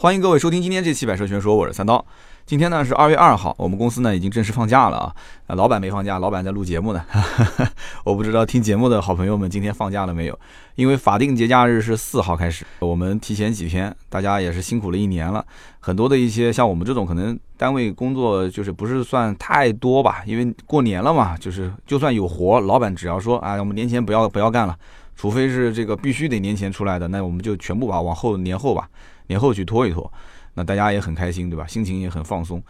欢迎各位收听今天这期《百车全说》，我是三刀。今天呢是二月二号，我们公司呢已经正式放假了啊。老板没放假，老板在录节目呢。我不知道听节目的好朋友们今天放假了没有？因为法定节假日是四号开始，我们提前几天，大家也是辛苦了一年了。很多的一些像我们这种可能单位工作就是不是算太多吧，因为过年了嘛，就是就算有活，老板只要说啊，我们年前不要不要干了，除非是这个必须得年前出来的，那我们就全部把往后年后吧。年后去拖一拖，那大家也很开心，对吧？心情也很放松，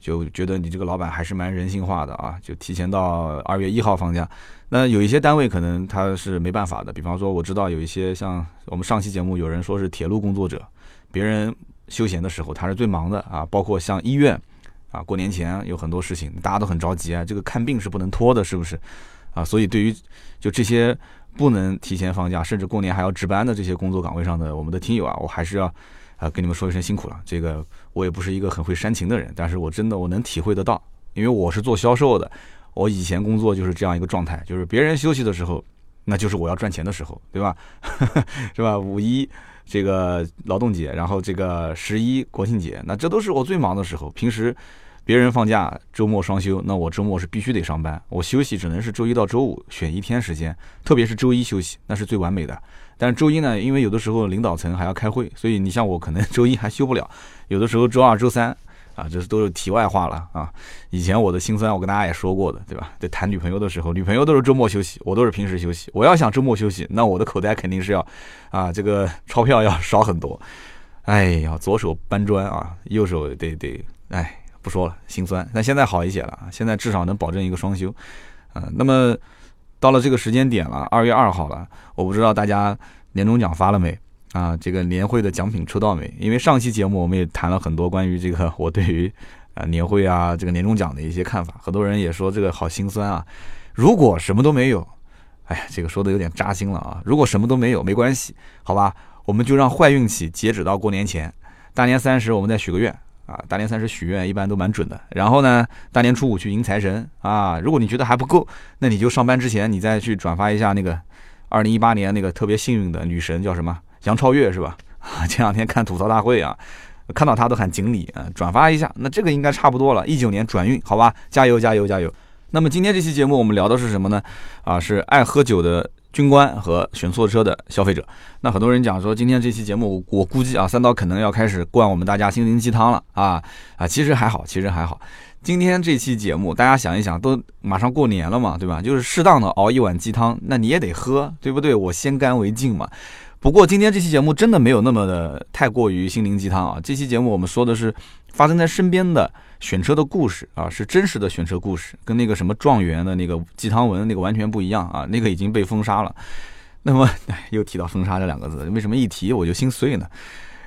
就觉得你这个老板还是蛮人性化的啊，就提前到二月一号放假。那有一些单位可能他是没办法的，比方说我知道有一些像我们上期节目有人说是铁路工作者，别人休闲的时候他是最忙的啊，包括像医院啊，过年前有很多事情，大家都很着急啊，这个看病是不能拖的，是不是？啊，所以对于就这些不能提前放假，甚至过年还要值班的这些工作岗位上的我们的听友啊，我还是要。啊，跟你们说一声辛苦了。这个我也不是一个很会煽情的人，但是我真的我能体会得到，因为我是做销售的，我以前工作就是这样一个状态，就是别人休息的时候，那就是我要赚钱的时候，对吧？是吧？五一这个劳动节，然后这个十一国庆节，那这都是我最忙的时候。平时别人放假，周末双休，那我周末是必须得上班，我休息只能是周一到周五选一天时间，特别是周一休息，那是最完美的。但是周一呢，因为有的时候领导层还要开会，所以你像我可能 周一还休不了。有的时候周二、周三啊，这都是题外话了啊。以前我的心酸，我跟大家也说过的，对吧？在谈女朋友的时候，女朋友都是周末休息，我都是平时休息。我要想周末休息，那我的口袋肯定是要啊，这个钞票要少很多。哎呀，左手搬砖啊，右手得得，哎，不说了，心酸。但现在好一些了，现在至少能保证一个双休。嗯，那么。到了这个时间点了，二月二号了，我不知道大家年终奖发了没啊？这个年会的奖品抽到没？因为上期节目我们也谈了很多关于这个我对于啊年会啊这个年终奖的一些看法，很多人也说这个好心酸啊。如果什么都没有，哎呀，这个说的有点扎心了啊。如果什么都没有，没关系，好吧，我们就让坏运气截止到过年前，大年三十我们再许个愿。啊，大年三十许愿一般都蛮准的。然后呢，大年初五去迎财神啊。如果你觉得还不够，那你就上班之前你再去转发一下那个二零一八年那个特别幸运的女神叫什么杨超越是吧？啊，前两天看吐槽大会啊，看到她都喊锦鲤啊，转发一下。那这个应该差不多了，一九年转运，好吧，加油加油加油。那么今天这期节目我们聊的是什么呢？啊，是爱喝酒的。军官和选错车的消费者，那很多人讲说，今天这期节目，我估计啊，三刀可能要开始灌我们大家心灵鸡汤了啊啊！其实还好，其实还好。今天这期节目，大家想一想，都马上过年了嘛，对吧？就是适当的熬一碗鸡汤，那你也得喝，对不对？我先干为敬嘛。不过今天这期节目真的没有那么的太过于心灵鸡汤啊。这期节目我们说的是发生在身边的。选车的故事啊，是真实的选车故事，跟那个什么状元的那个鸡汤文那个完全不一样啊，那个已经被封杀了。那么 又提到封杀这两个字，为什么一提我就心碎呢？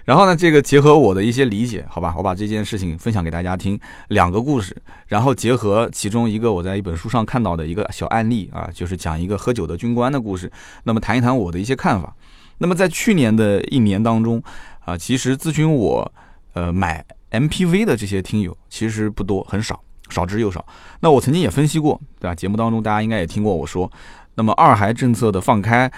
然后呢，这个结合我的一些理解，好吧，我把这件事情分享给大家听，两个故事，然后结合其中一个我在一本书上看到的一个小案例啊，就是讲一个喝酒的军官的故事，那么谈一谈我的一些看法。那么在去年的一年当中啊，其实咨询我呃买。MPV 的这些听友其实不多，很少，少之又少。那我曾经也分析过，对吧？节目当中大家应该也听过我说，那么二孩政策的放开，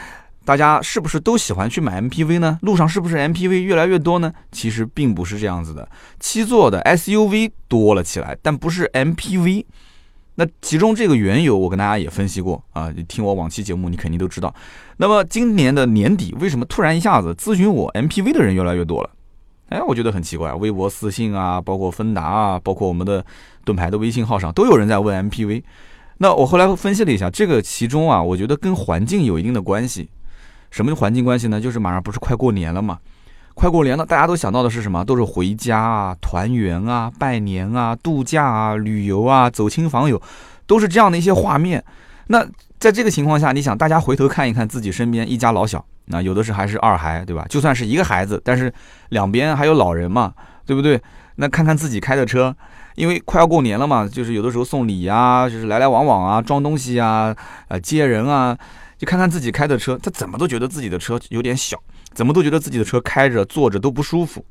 大家是不是都喜欢去买 MPV 呢？路上是不是 MPV 越来越多呢？其实并不是这样子的，七座的 SUV 多了起来，但不是 MPV。那其中这个缘由，我跟大家也分析过啊，你听我往期节目，你肯定都知道。那么今年的年底，为什么突然一下子咨询我 MPV 的人越来越多了？哎，我觉得很奇怪，微博私信啊，包括芬达啊，包括我们的盾牌的微信号上，都有人在问 MPV。那我后来分析了一下，这个其中啊，我觉得跟环境有一定的关系。什么环境关系呢？就是马上不是快过年了嘛，快过年了，大家都想到的是什么？都是回家啊、团圆啊、拜年啊、度假啊、旅游啊、走亲访友，都是这样的一些画面。那在这个情况下，你想大家回头看一看自己身边一家老小。那有的是还是二孩，对吧？就算是一个孩子，但是两边还有老人嘛，对不对？那看看自己开的车，因为快要过年了嘛，就是有的时候送礼啊，就是来来往往啊，装东西啊，呃，接人啊，就看看自己开的车，他怎么都觉得自己的车有点小，怎么都觉得自己的车开着坐着都不舒服。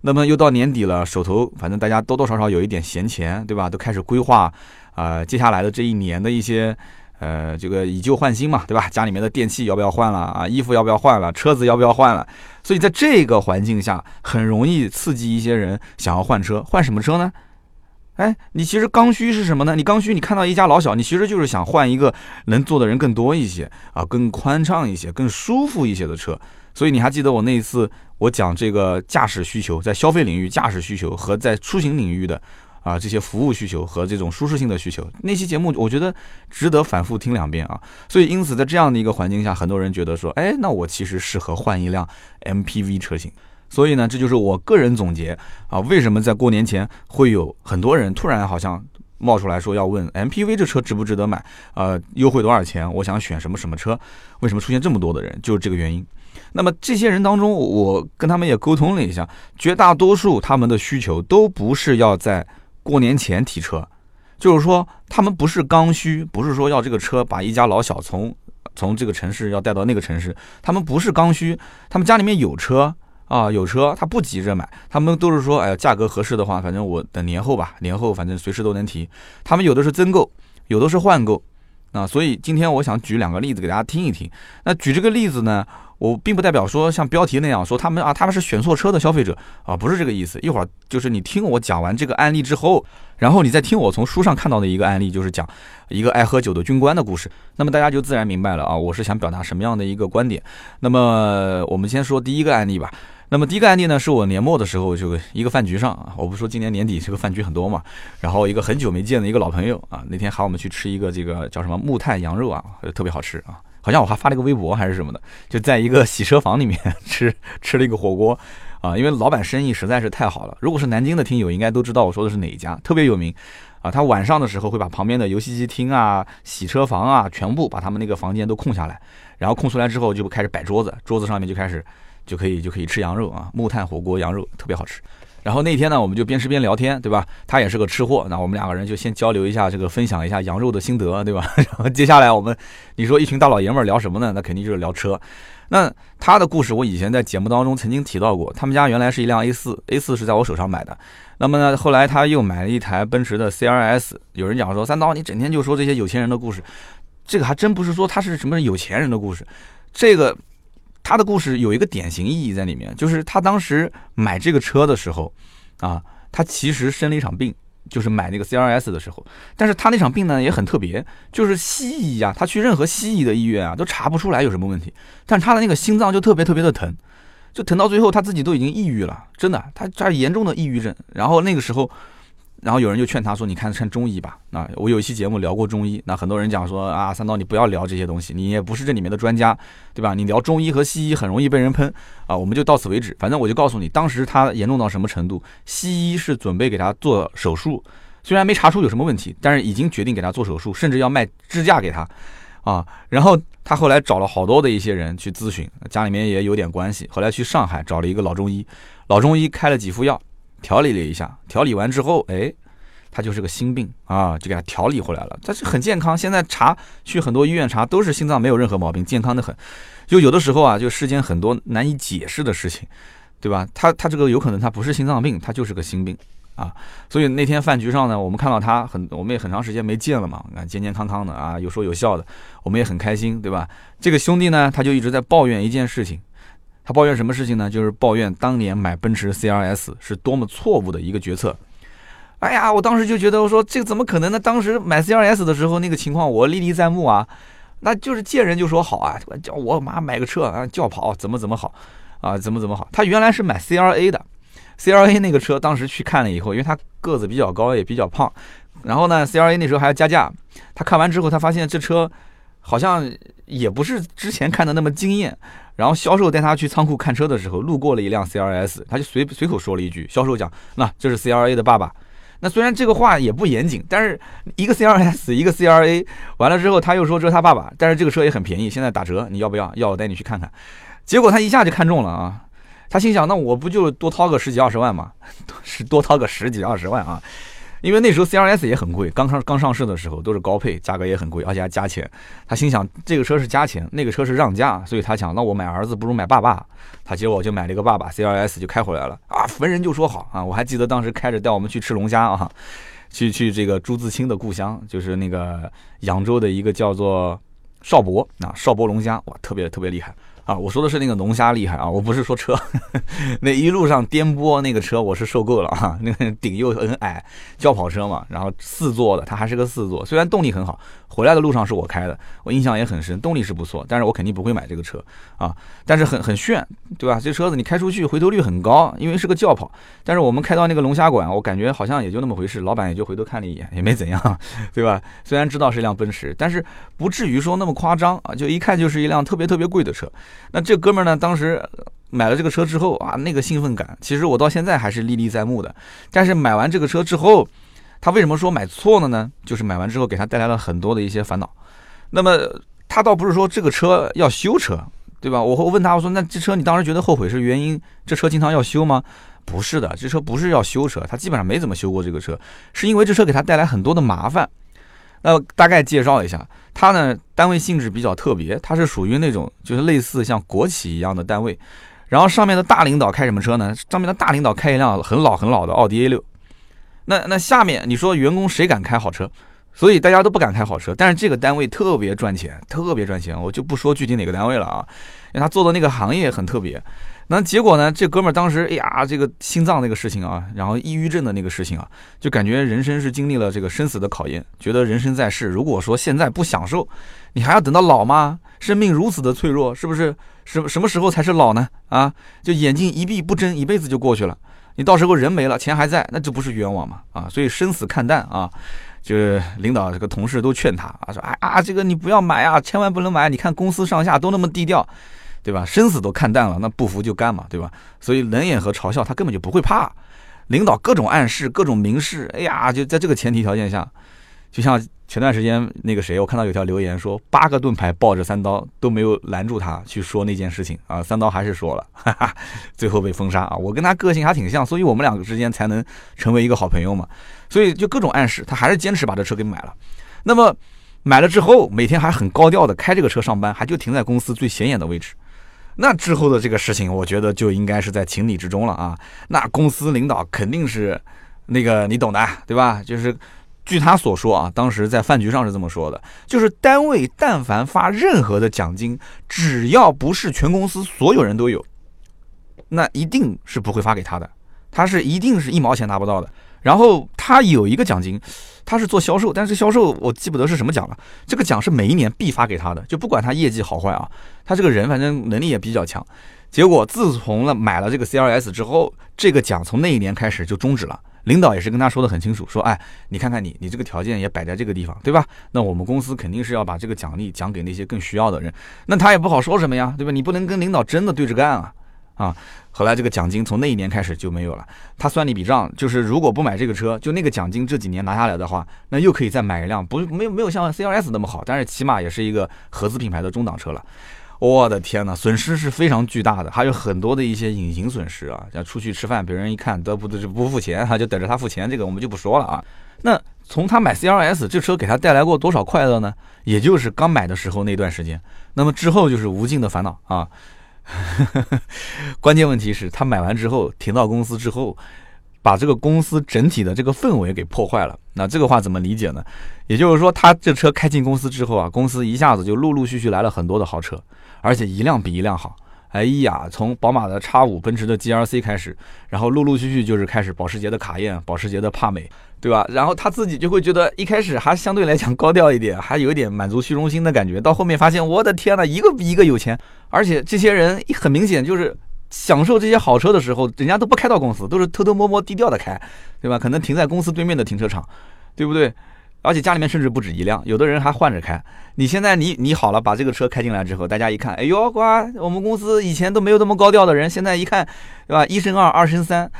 那么又到年底了，手头反正大家多多少少有一点闲钱，对吧？都开始规划啊，接下来的这一年的一些。呃，这个以旧换新嘛，对吧？家里面的电器要不要换了啊？衣服要不要换了？车子要不要换了？所以在这个环境下，很容易刺激一些人想要换车。换什么车呢？哎，你其实刚需是什么呢？你刚需，你看到一家老小，你其实就是想换一个能坐的人更多一些啊，更宽敞一些、更舒服一些的车。所以你还记得我那一次我讲这个驾驶需求，在消费领域驾驶需求和在出行领域的啊这些服务需求和这种舒适性的需求，那期节目我觉得值得反复听两遍啊。所以因此在这样的一个环境下，很多人觉得说，哎，那我其实适合换一辆 MPV 车型。所以呢，这就是我个人总结啊，为什么在过年前会有很多人突然好像冒出来说要问 MPV 这车值不值得买？呃，优惠多少钱？我想选什么什么车？为什么出现这么多的人？就是这个原因。那么这些人当中，我跟他们也沟通了一下，绝大多数他们的需求都不是要在过年前提车，就是说他们不是刚需，不是说要这个车把一家老小从从这个城市要带到那个城市，他们不是刚需，他们家里面有车。啊，有车他不急着买，他们都是说，哎呀，价格合适的话，反正我等年后吧，年后反正随时都能提。他们有的是增购，有的是换购，啊，所以今天我想举两个例子给大家听一听。那举这个例子呢，我并不代表说像标题那样说他们啊，他们是选错车的消费者啊，不是这个意思。一会儿就是你听我讲完这个案例之后，然后你再听我从书上看到的一个案例，就是讲一个爱喝酒的军官的故事，那么大家就自然明白了啊，我是想表达什么样的一个观点。那么我们先说第一个案例吧。那么第一个案例呢，是我年末的时候就一个饭局上啊，我不说今年年底这个饭局很多嘛，然后一个很久没见的一个老朋友啊，那天喊我们去吃一个这个叫什么木炭羊肉啊，特别好吃啊，好像我还发了一个微博还是什么的，就在一个洗车房里面吃 吃了一个火锅啊，因为老板生意实在是太好了，如果是南京的听友应该都知道我说的是哪一家，特别有名啊，他晚上的时候会把旁边的游戏机厅啊、洗车房啊全部把他们那个房间都空下来，然后空出来之后就开始摆桌子，桌子上面就开始。就可以就可以吃羊肉啊，木炭火锅羊肉特别好吃。然后那天呢，我们就边吃边聊天，对吧？他也是个吃货，那我们两个人就先交流一下这个，分享一下羊肉的心得，对吧？然后接下来我们，你说一群大老爷们儿聊什么呢？那肯定就是聊车。那他的故事我以前在节目当中曾经提到过，他们家原来是一辆 A 四，A 四是在我手上买的。那么呢，后来他又买了一台奔驰的 CRS。有人讲说三刀，你整天就说这些有钱人的故事，这个还真不是说他是什么有钱人的故事，这个。他的故事有一个典型意义在里面，就是他当时买这个车的时候，啊，他其实生了一场病，就是买那个 CRS 的时候。但是他那场病呢也很特别，就是西医啊，他去任何西医的医院啊都查不出来有什么问题，但他的那个心脏就特别特别的疼，就疼到最后他自己都已经抑郁了，真的，他他严重的抑郁症。然后那个时候。然后有人就劝他说：“你看看中医吧。”啊，我有一期节目聊过中医，那很多人讲说啊，三刀你不要聊这些东西，你也不是这里面的专家，对吧？你聊中医和西医很容易被人喷啊。我们就到此为止。反正我就告诉你，当时他严重到什么程度，西医是准备给他做手术，虽然没查出有什么问题，但是已经决定给他做手术，甚至要卖支架给他，啊。然后他后来找了好多的一些人去咨询，家里面也有点关系，后来去上海找了一个老中医，老中医开了几副药。调理了一下，调理完之后，哎，他就是个心病啊，就给他调理回来了。他是很健康，现在查去很多医院查都是心脏没有任何毛病，健康的很。就有的时候啊，就世间很多难以解释的事情，对吧？他他这个有可能他不是心脏病，他就是个心病啊。所以那天饭局上呢，我们看到他很，我们也很长时间没见了嘛，看健健康康的啊，有说有笑的，我们也很开心，对吧？这个兄弟呢，他就一直在抱怨一件事情。他抱怨什么事情呢？就是抱怨当年买奔驰 CRS 是多么错误的一个决策。哎呀，我当时就觉得，我说这个怎么可能呢？当时买 CRS 的时候，那个情况我历历在目啊。那就是见人就说好啊，叫我妈买个车啊，轿跑怎么怎么好啊，怎么怎么好。他原来是买 CRA 的，CRA 那个车当时去看了以后，因为他个子比较高也比较胖，然后呢，CRA 那时候还要加价。他看完之后，他发现这车好像也不是之前看的那么惊艳。然后销售带他去仓库看车的时候，路过了一辆 CRS，他就随随口说了一句：“销售讲，那这是 CRA 的爸爸。”那虽然这个话也不严谨，但是一个 CRS，一个 CRA，完了之后他又说这是他爸爸，但是这个车也很便宜，现在打折，你要不要？要我带你去看看。结果他一下就看中了啊！他心想：那我不就多掏个十几二十万吗？是多掏个十几二十万啊！因为那时候 C R S 也很贵，刚上刚上市的时候都是高配，价格也很贵，而且还加钱。他心想这个车是加钱，那个车是让价，所以他想那我买儿子不如买爸爸。他结果就买了一个爸爸 C R S 就开回来了啊，逢人就说好啊。我还记得当时开着带我们去吃龙虾啊，去去这个朱自清的故乡，就是那个扬州的一个叫做邵博啊，邵博龙虾，哇，特别特别厉害。啊，我说的是那个龙虾厉害啊，我不是说车，那一路上颠簸那个车我是受够了啊，那个顶又很矮，轿跑车嘛，然后四座的，它还是个四座，虽然动力很好，回来的路上是我开的，我印象也很深，动力是不错，但是我肯定不会买这个车啊，但是很很炫，对吧？这车子你开出去回头率很高，因为是个轿跑，但是我们开到那个龙虾馆，我感觉好像也就那么回事，老板也就回头看了一眼，也没怎样，对吧？虽然知道是一辆奔驰，但是不至于说那么夸张啊，就一看就是一辆特别特别贵的车。那这哥们儿呢？当时买了这个车之后啊，那个兴奋感，其实我到现在还是历历在目的。但是买完这个车之后，他为什么说买错了呢？就是买完之后给他带来了很多的一些烦恼。那么他倒不是说这个车要修车，对吧？我会问他，我说那这车你当时觉得后悔是原因？这车经常要修吗？不是的，这车不是要修车，他基本上没怎么修过这个车，是因为这车给他带来很多的麻烦。那大概介绍一下，他呢单位性质比较特别，他是属于那种就是类似像国企一样的单位，然后上面的大领导开什么车呢？上面的大领导开一辆很老很老的奥迪 A 六，那那下面你说员工谁敢开好车？所以大家都不敢开好车，但是这个单位特别赚钱，特别赚钱，我就不说具体哪个单位了啊，因为他做的那个行业很特别。那结果呢？这哥们儿当时，哎呀，这个心脏那个事情啊，然后抑郁症的那个事情啊，就感觉人生是经历了这个生死的考验，觉得人生在世，如果说现在不享受，你还要等到老吗？生命如此的脆弱，是不是？什什么时候才是老呢？啊，就眼睛一闭不睁，一辈子就过去了。你到时候人没了，钱还在，那就不是冤枉嘛？啊，所以生死看淡啊，就是领导这个同事都劝他啊，说哎啊，这个你不要买啊，千万不能买。你看公司上下都那么低调。对吧？生死都看淡了，那不服就干嘛，对吧？所以冷眼和嘲笑他根本就不会怕，领导各种暗示、各种明示，哎呀，就在这个前提条件下，就像前段时间那个谁，我看到有条留言说，八个盾牌抱着三刀都没有拦住他去说那件事情啊，三刀还是说了，哈哈，最后被封杀啊。我跟他个性还挺像，所以我们两个之间才能成为一个好朋友嘛。所以就各种暗示，他还是坚持把这车给买了。那么买了之后，每天还很高调的开这个车上班，还就停在公司最显眼的位置。那之后的这个事情，我觉得就应该是在情理之中了啊。那公司领导肯定是那个你懂的，对吧？就是据他所说啊，当时在饭局上是这么说的，就是单位但凡发任何的奖金，只要不是全公司所有人都有，那一定是不会发给他的，他是一定是一毛钱拿不到的。然后他有一个奖金，他是做销售，但是销售我记不得是什么奖了。这个奖是每一年必发给他的，就不管他业绩好坏啊，他这个人反正能力也比较强。结果自从了买了这个 CRS 之后，这个奖从那一年开始就终止了。领导也是跟他说的很清楚，说哎，你看看你，你这个条件也摆在这个地方，对吧？那我们公司肯定是要把这个奖励奖给那些更需要的人。那他也不好说什么呀，对吧？你不能跟领导真的对着干啊。啊，后来这个奖金从那一年开始就没有了。他算了一笔账，就是如果不买这个车，就那个奖金这几年拿下来的话，那又可以再买一辆，不没有没有像 C R S 那么好，但是起码也是一个合资品牌的中档车了。我的天呐，损失是非常巨大的，还有很多的一些隐形损失啊，像出去吃饭，别人一看都不都是不付钱，他就等着他付钱，这个我们就不说了啊。那从他买 C R S 这车给他带来过多少快乐呢？也就是刚买的时候那段时间，那么之后就是无尽的烦恼啊。关键问题是，他买完之后停到公司之后，把这个公司整体的这个氛围给破坏了。那这个话怎么理解呢？也就是说，他这车开进公司之后啊，公司一下子就陆陆续续来了很多的豪车，而且一辆比一辆好。哎呀，从宝马的叉五、奔驰的 G L C 开始，然后陆陆续续就是开始保时捷的卡宴、保时捷的帕美。对吧？然后他自己就会觉得一开始还相对来讲高调一点，还有一点满足虚荣心的感觉。到后面发现，我的天呐，一个比一个有钱，而且这些人很明显就是享受这些好车的时候，人家都不开到公司，都是偷偷摸摸、低调的开，对吧？可能停在公司对面的停车场，对不对？而且家里面甚至不止一辆，有的人还换着开。你现在你你好了，把这个车开进来之后，大家一看，哎呦，瓜，我们公司以前都没有这么高调的人，现在一看，对吧？一升二，二升三。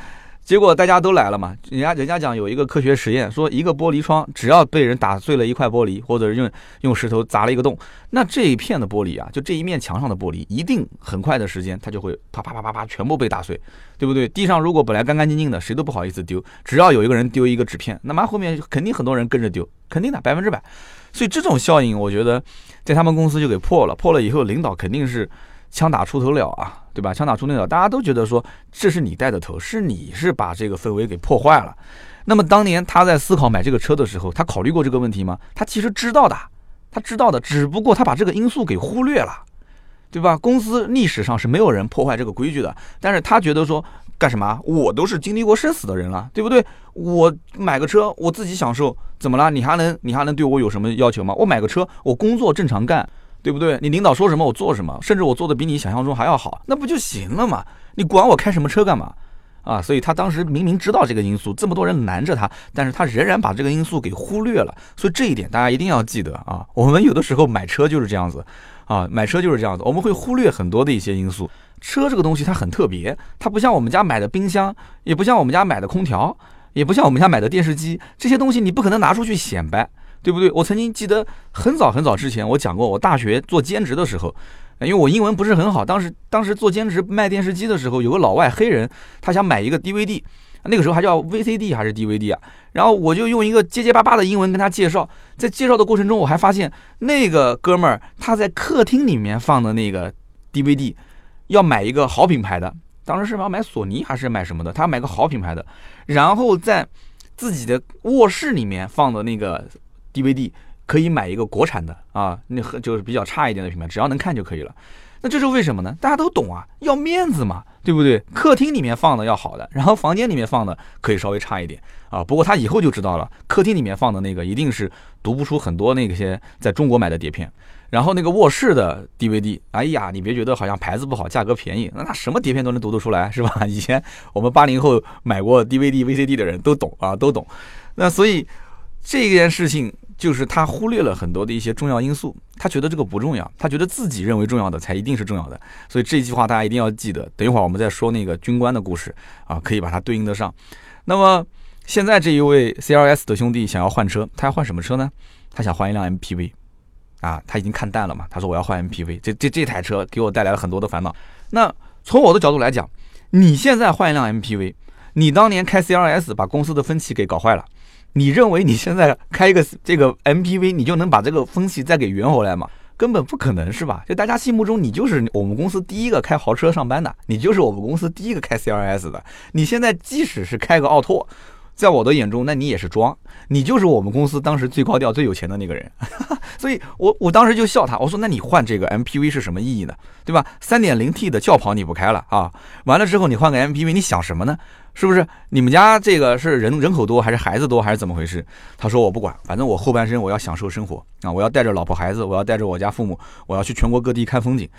结果大家都来了嘛，人家人家讲有一个科学实验，说一个玻璃窗只要被人打碎了一块玻璃，或者是用用石头砸了一个洞，那这一片的玻璃啊，就这一面墙上的玻璃，一定很快的时间它就会啪啪啪啪啪全部被打碎，对不对？地上如果本来干干净净的，谁都不好意思丢，只要有一个人丢一个纸片，那么后面肯定很多人跟着丢，肯定的百分之百。所以这种效应，我觉得在他们公司就给破了，破了以后，领导肯定是枪打出头鸟啊，对吧？枪打出头鸟，大家都觉得说这是你带的头，是你是把这个氛围给破坏了。那么当年他在思考买这个车的时候，他考虑过这个问题吗？他其实知道的，他知道的，只不过他把这个因素给忽略了，对吧？公司历史上是没有人破坏这个规矩的，但是他觉得说干什么？我都是经历过生死的人了，对不对？我买个车，我自己享受，怎么了？你还能你还能对我有什么要求吗？我买个车，我工作正常干，对不对？你领导说什么我做什么，甚至我做的比你想象中还要好，那不就行了嘛？你管我开什么车干嘛？啊，所以他当时明明知道这个因素，这么多人拦着他，但是他仍然把这个因素给忽略了。所以这一点大家一定要记得啊。我们有的时候买车就是这样子，啊，买车就是这样子，我们会忽略很多的一些因素。车这个东西它很特别，它不像我们家买的冰箱，也不像我们家买的空调，也不像我们家买的电视机，这些东西你不可能拿出去显摆，对不对？我曾经记得很早很早之前，我讲过，我大学做兼职的时候。因为我英文不是很好，当时当时做兼职卖电视机的时候，有个老外黑人，他想买一个 DVD，那个时候还叫 VCD 还是 DVD 啊？然后我就用一个结结巴巴的英文跟他介绍，在介绍的过程中，我还发现那个哥们儿他在客厅里面放的那个 DVD，要买一个好品牌的，当时是要买索尼还是买什么的？他要买个好品牌的，然后在自己的卧室里面放的那个 DVD。可以买一个国产的啊，那就是比较差一点的品牌，只要能看就可以了。那这是为什么呢？大家都懂啊，要面子嘛，对不对？客厅里面放的要好的，然后房间里面放的可以稍微差一点啊。不过他以后就知道了，客厅里面放的那个一定是读不出很多那些在中国买的碟片。然后那个卧室的 DVD，哎呀，你别觉得好像牌子不好，价格便宜，那什么碟片都能读得出来，是吧？以前我们八零后买过 DVD、VCD 的人都懂啊，都懂。那所以这件事情。就是他忽略了很多的一些重要因素，他觉得这个不重要，他觉得自己认为重要的才一定是重要的，所以这一句话大家一定要记得。等一会儿我们再说那个军官的故事啊，可以把它对应得上。那么现在这一位 CRS 的兄弟想要换车，他要换什么车呢？他想换一辆 MPV 啊，他已经看淡了嘛，他说我要换 MPV，这这这台车给我带来了很多的烦恼。那从我的角度来讲，你现在换一辆 MPV，你当年开 CRS 把公司的分歧给搞坏了。你认为你现在开一个这个 MPV，你就能把这个风气再给圆回来吗？根本不可能，是吧？就大家心目中，你就是我们公司第一个开豪车上班的，你就是我们公司第一个开 CRS 的。你现在即使是开个奥拓。在我的眼中，那你也是装，你就是我们公司当时最高调、最有钱的那个人，所以我我当时就笑他，我说那你换这个 MPV 是什么意义呢？对吧？三点零 T 的轿跑你不开了啊？完了之后你换个 MPV，你想什么呢？是不是？你们家这个是人人口多还是孩子多还是怎么回事？他说我不管，反正我后半生我要享受生活啊，我要带着老婆孩子，我要带着我家父母，我要去全国各地看风景。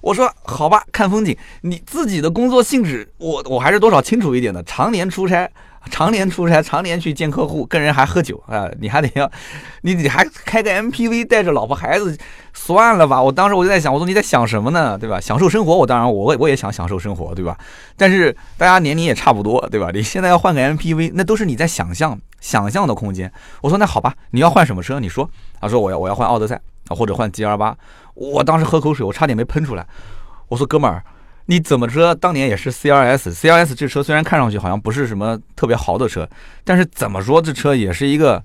我说好吧，看风景，你自己的工作性质，我我还是多少清楚一点的，常年出差。常年出差，常年去见客户，跟人还喝酒啊！你还得要，你你还开个 MPV，带着老婆孩子，算了吧。我当时我就在想，我说你在想什么呢？对吧？享受生活，我当然我我也想享受生活，对吧？但是大家年龄也差不多，对吧？你现在要换个 MPV，那都是你在想象想象的空间。我说那好吧，你要换什么车？你说。他说我要我要换奥德赛啊，或者换 G L 八。我当时喝口水，我差点没喷出来。我说哥们儿。你怎么说？当年也是 C R S，C R S 这车虽然看上去好像不是什么特别豪的车，但是怎么说这车也是一个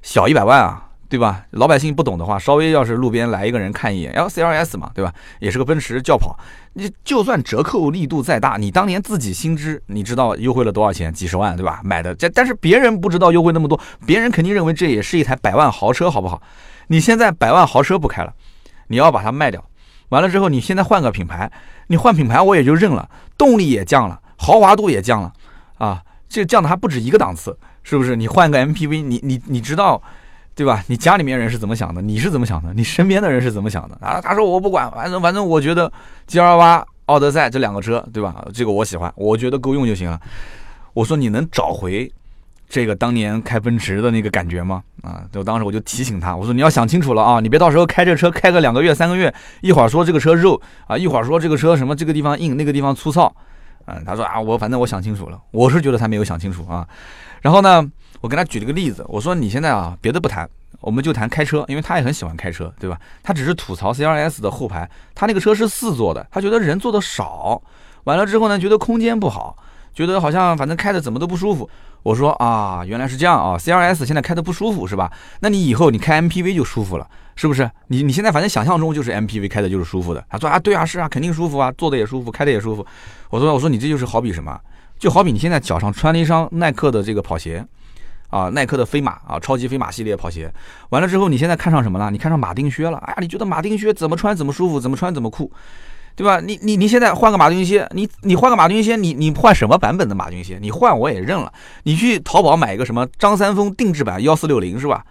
小一百万啊，对吧？老百姓不懂的话，稍微要是路边来一个人看一眼，然后 C R S 嘛，对吧？也是个奔驰轿跑，你就算折扣力度再大，你当年自己心知，你知道优惠了多少钱？几十万，对吧？买的这，但是别人不知道优惠那么多，别人肯定认为这也是一台百万豪车，好不好？你现在百万豪车不开了，你要把它卖掉。完了之后，你现在换个品牌，你换品牌我也就认了，动力也降了，豪华度也降了，啊，这降的还不止一个档次，是不是？你换个 MPV，你你你知道，对吧？你家里面人是怎么想的？你是怎么想的？你身边的人是怎么想的？啊，他说我不管，反正反正我觉得 G 二八、奥德赛这两个车，对吧？这个我喜欢，我觉得够用就行了。我说你能找回。这个当年开奔驰的那个感觉吗？啊，就当时我就提醒他，我说你要想清楚了啊，你别到时候开这车开个两个月、三个月，一会儿说这个车肉啊，一会儿说这个车什么这个地方硬，那个地方粗糙，啊，他说啊，我反正我想清楚了，我是觉得他没有想清楚啊。然后呢，我跟他举了个例子，我说你现在啊，别的不谈，我们就谈开车，因为他也很喜欢开车，对吧？他只是吐槽 C R S 的后排，他那个车是四座的，他觉得人坐的少，完了之后呢，觉得空间不好。觉得好像反正开的怎么都不舒服。我说啊，原来是这样啊，CRS 现在开的不舒服是吧？那你以后你开 MPV 就舒服了，是不是？你你现在反正想象中就是 MPV 开的就是舒服的。他说啊，对啊，是啊，肯定舒服啊，坐的也舒服，开的也舒服。我说我说你这就是好比什么？就好比你现在脚上穿了一双耐克的这个跑鞋，啊，耐克的飞马啊，超级飞马系列跑鞋，完了之后你现在看上什么了？你看上马丁靴了？哎呀，你觉得马丁靴怎么穿怎么舒服，怎么穿怎么酷？对吧？你你你现在换个马丁靴，你你换个马丁靴，你你换什么版本的马丁靴？你换我也认了。你去淘宝买一个什么张三丰定制版幺四六零是吧？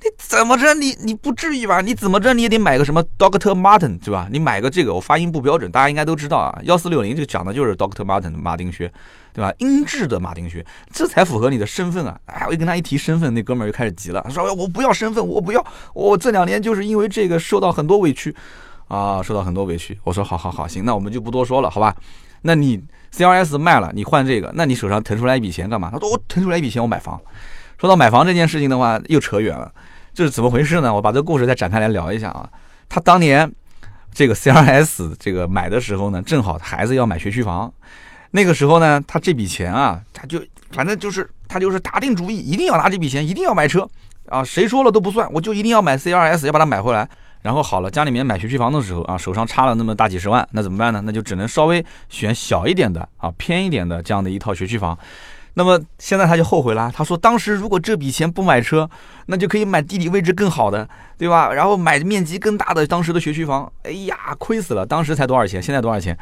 你怎么着？你你不至于吧？你怎么着？你也得买个什么 Doctor Martin 是吧？你买个这个，我发音不标准，大家应该都知道啊。幺四六零就讲的就是 Doctor Martin 马丁靴，对吧？英制的马丁靴，这才符合你的身份啊！哎，我一跟他一提身份，那哥们儿就开始急了，说我不要身份，我不要，我这两年就是因为这个受到很多委屈。啊，受到很多委屈。我说好好好，行，那我们就不多说了，好吧？那你 C R S 卖了，你换这个，那你手上腾出来一笔钱干嘛？他说我腾出来一笔钱，我买房。说到买房这件事情的话，又扯远了，这是怎么回事呢？我把这个故事再展开来聊一下啊。他当年这个 C R S 这个买的时候呢，正好孩子要买学区房，那个时候呢，他这笔钱啊，他就反正就是他就是打定主意，一定要拿这笔钱，一定要买车啊，谁说了都不算，我就一定要买 C R S，要把它买回来。然后好了，家里面买学区房的时候啊，手上差了那么大几十万，那怎么办呢？那就只能稍微选小一点的啊，偏一点的这样的一套学区房。那么现在他就后悔了，他说当时如果这笔钱不买车，那就可以买地理位置更好的，对吧？然后买面积更大的当时的学区房。哎呀，亏死了！当时才多少钱？现在多少钱？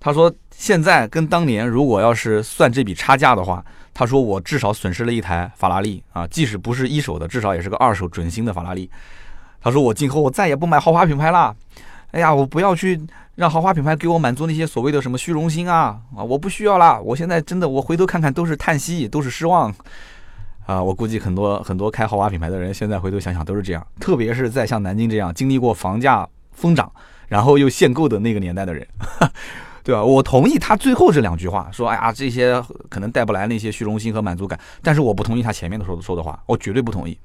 他说现在跟当年如果要是算这笔差价的话，他说我至少损失了一台法拉利啊，即使不是一手的，至少也是个二手准新的法拉利。他说：“我今后我再也不买豪华品牌了。哎呀，我不要去让豪华品牌给我满足那些所谓的什么虚荣心啊啊！我不需要了。我现在真的，我回头看看都是叹息，都是失望啊！我估计很多很多开豪华品牌的人，现在回头想想都是这样。特别是在像南京这样经历过房价疯涨，然后又限购的那个年代的人，对吧？我同意他最后这两句话，说哎呀，这些可能带不来那些虚荣心和满足感。但是我不同意他前面的说的说的话，我绝对不同意。”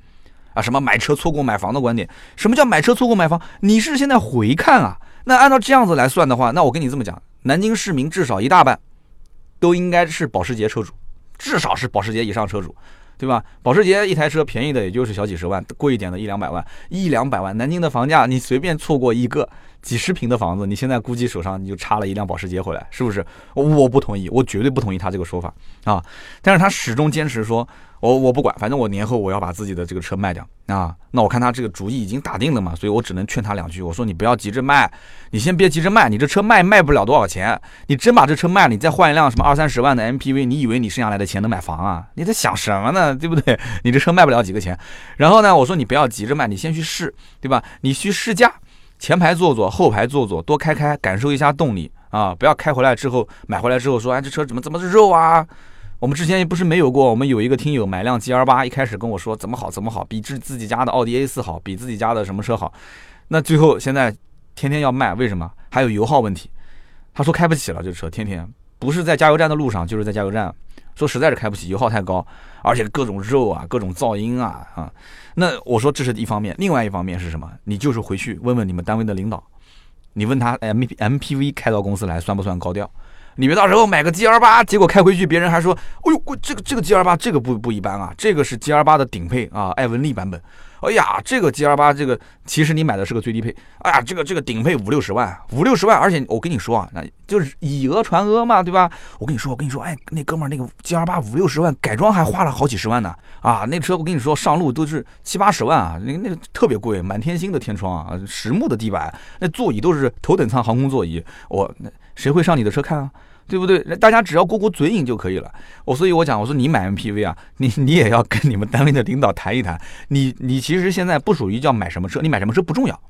啊，什么买车错过买房的观点？什么叫买车错过买房？你是现在回看啊？那按照这样子来算的话，那我跟你这么讲，南京市民至少一大半都应该是保时捷车主，至少是保时捷以上车主，对吧？保时捷一台车便宜的也就是小几十万，贵一点的一两百万，一两百万。南京的房价，你随便错过一个几十平的房子，你现在估计手上你就差了一辆保时捷回来，是不是？我不同意，我绝对不同意他这个说法啊！但是他始终坚持说。我我不管，反正我年后我要把自己的这个车卖掉啊。那我看他这个主意已经打定了嘛，所以我只能劝他两句。我说你不要急着卖，你先别急着卖，你这车卖卖不了多少钱。你真把这车卖了，你再换一辆什么二三十万的 MPV，你以为你剩下来的钱能买房啊？你在想什么呢？对不对？你这车卖不了几个钱。然后呢，我说你不要急着卖，你先去试，对吧？你去试驾，前排坐坐，后排坐坐，多开开，感受一下动力啊！不要开回来之后买回来之后说，哎，这车怎么怎么是肉啊？我们之前也不是没有过，我们有一个听友买辆 G R 八，一开始跟我说怎么好怎么好，比自自己家的奥迪 A 四好，比自己家的什么车好，那最后现在天天要卖，为什么？还有油耗问题。他说开不起了，这车天天不是在加油站的路上，就是在加油站，说实在是开不起，油耗太高，而且各种肉啊，各种噪音啊啊。那我说这是一方面，另外一方面是什么？你就是回去问问你们单位的领导，你问他 M M P V 开到公司来算不算高调？你别到时候买个 G R 八，结果开回去别人还说：“哎呦，这个这个 G R 八这个不不一般啊，这个是 G R 八的顶配啊，艾文利版本。哎呀，这个 G R 八这个其实你买的是个最低配。哎呀，这个这个顶配五六十万，五六十万，而且我跟你说啊，那就是以讹传讹嘛，对吧？我跟你说，我跟你说，哎，那哥们儿那个 G R 八五六十万改装还花了好几十万呢啊，那车我跟你说上路都是七八十万啊，那那个特别贵，满天星的天窗啊，实木的地板，那座椅都是头等舱航空座椅，我那谁会上你的车看啊？对不对？大家只要过过嘴瘾就可以了。我所以，我讲，我说你买 MPV 啊，你你也要跟你们单位的领导谈一谈。你你其实现在不属于叫买什么车，你买什么车不重要，